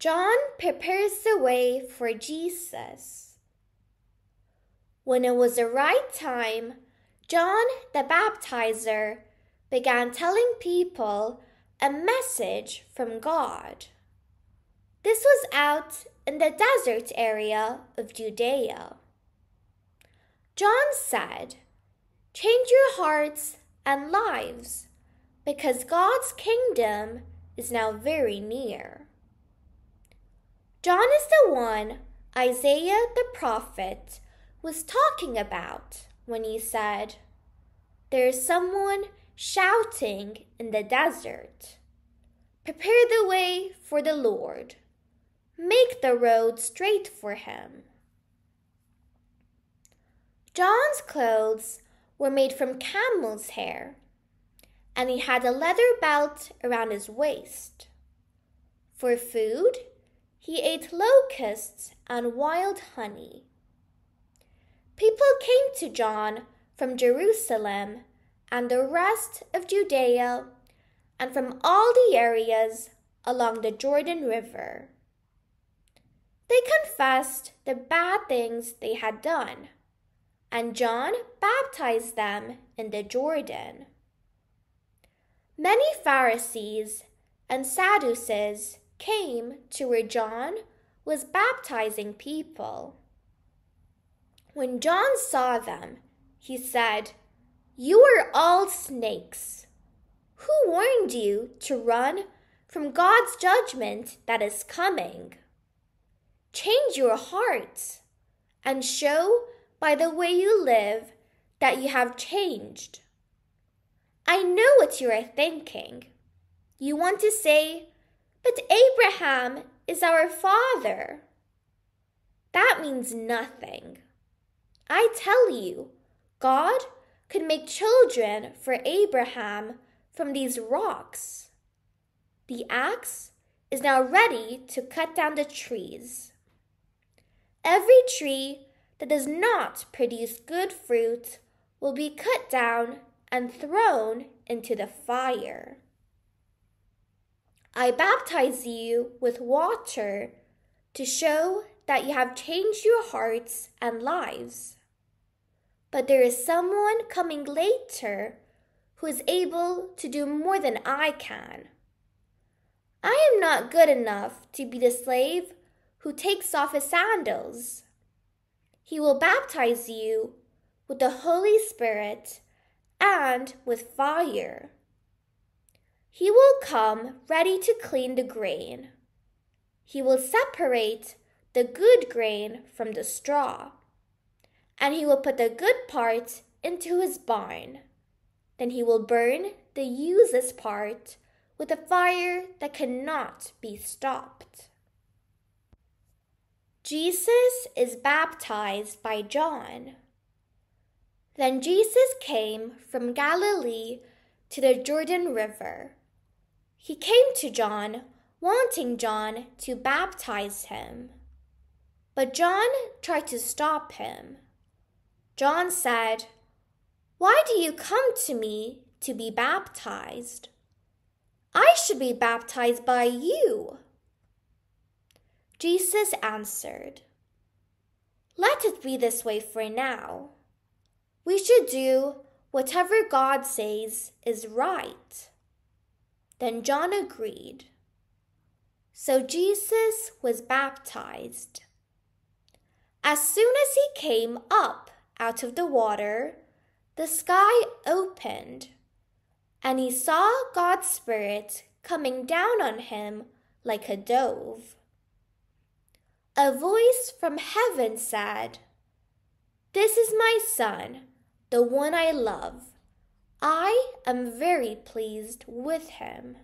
John prepares the way for Jesus. When it was the right time, John the Baptizer began telling people a message from God. This was out in the desert area of Judea. John said, Change your hearts and lives, because God's kingdom is now very near. John is the one Isaiah the prophet was talking about when he said, There is someone shouting in the desert, Prepare the way for the Lord, make the road straight for him. John's clothes were made from camel's hair, and he had a leather belt around his waist. For food, he ate locusts and wild honey. People came to John from Jerusalem and the rest of Judea and from all the areas along the Jordan River. They confessed the bad things they had done, and John baptized them in the Jordan. Many Pharisees and Sadducees came to where John was baptizing people. When John saw them, he said, You are all snakes. Who warned you to run from God's judgment that is coming? Change your hearts and show by the way you live that you have changed. I know what you are thinking. You want to say, But Abraham is our father. That means nothing. I tell you, God could make children for Abraham from these rocks. The axe is now ready to cut down the trees. Every tree that does not produce good fruit will be cut down and thrown into the fire. I baptize you with water to show that you have changed your hearts and lives. But there is someone coming later who is able to do more than I can. I am not good enough to be the slave who takes off his sandals. He will baptize you with the Holy Spirit and with fire. He will come ready to clean the grain. He will separate the good grain from the straw, and he will put the good part into his barn. Then he will burn the useless part with a fire that cannot be stopped. Jesus is baptized by John. Then Jesus came from Galilee to the Jordan River. He came to John, wanting John to baptize him. But John tried to stop him. John said, Why do you come to me to be baptized? I should be baptized by you. Jesus answered, Let it be this way for now. We should do whatever God says is right. Then John agreed. So Jesus was baptized. As soon as he came up out of the water, the sky opened, and he saw God's Spirit coming down on him like a dove. A voice from heaven said, This is my Son, the one I love. I am very pleased with him.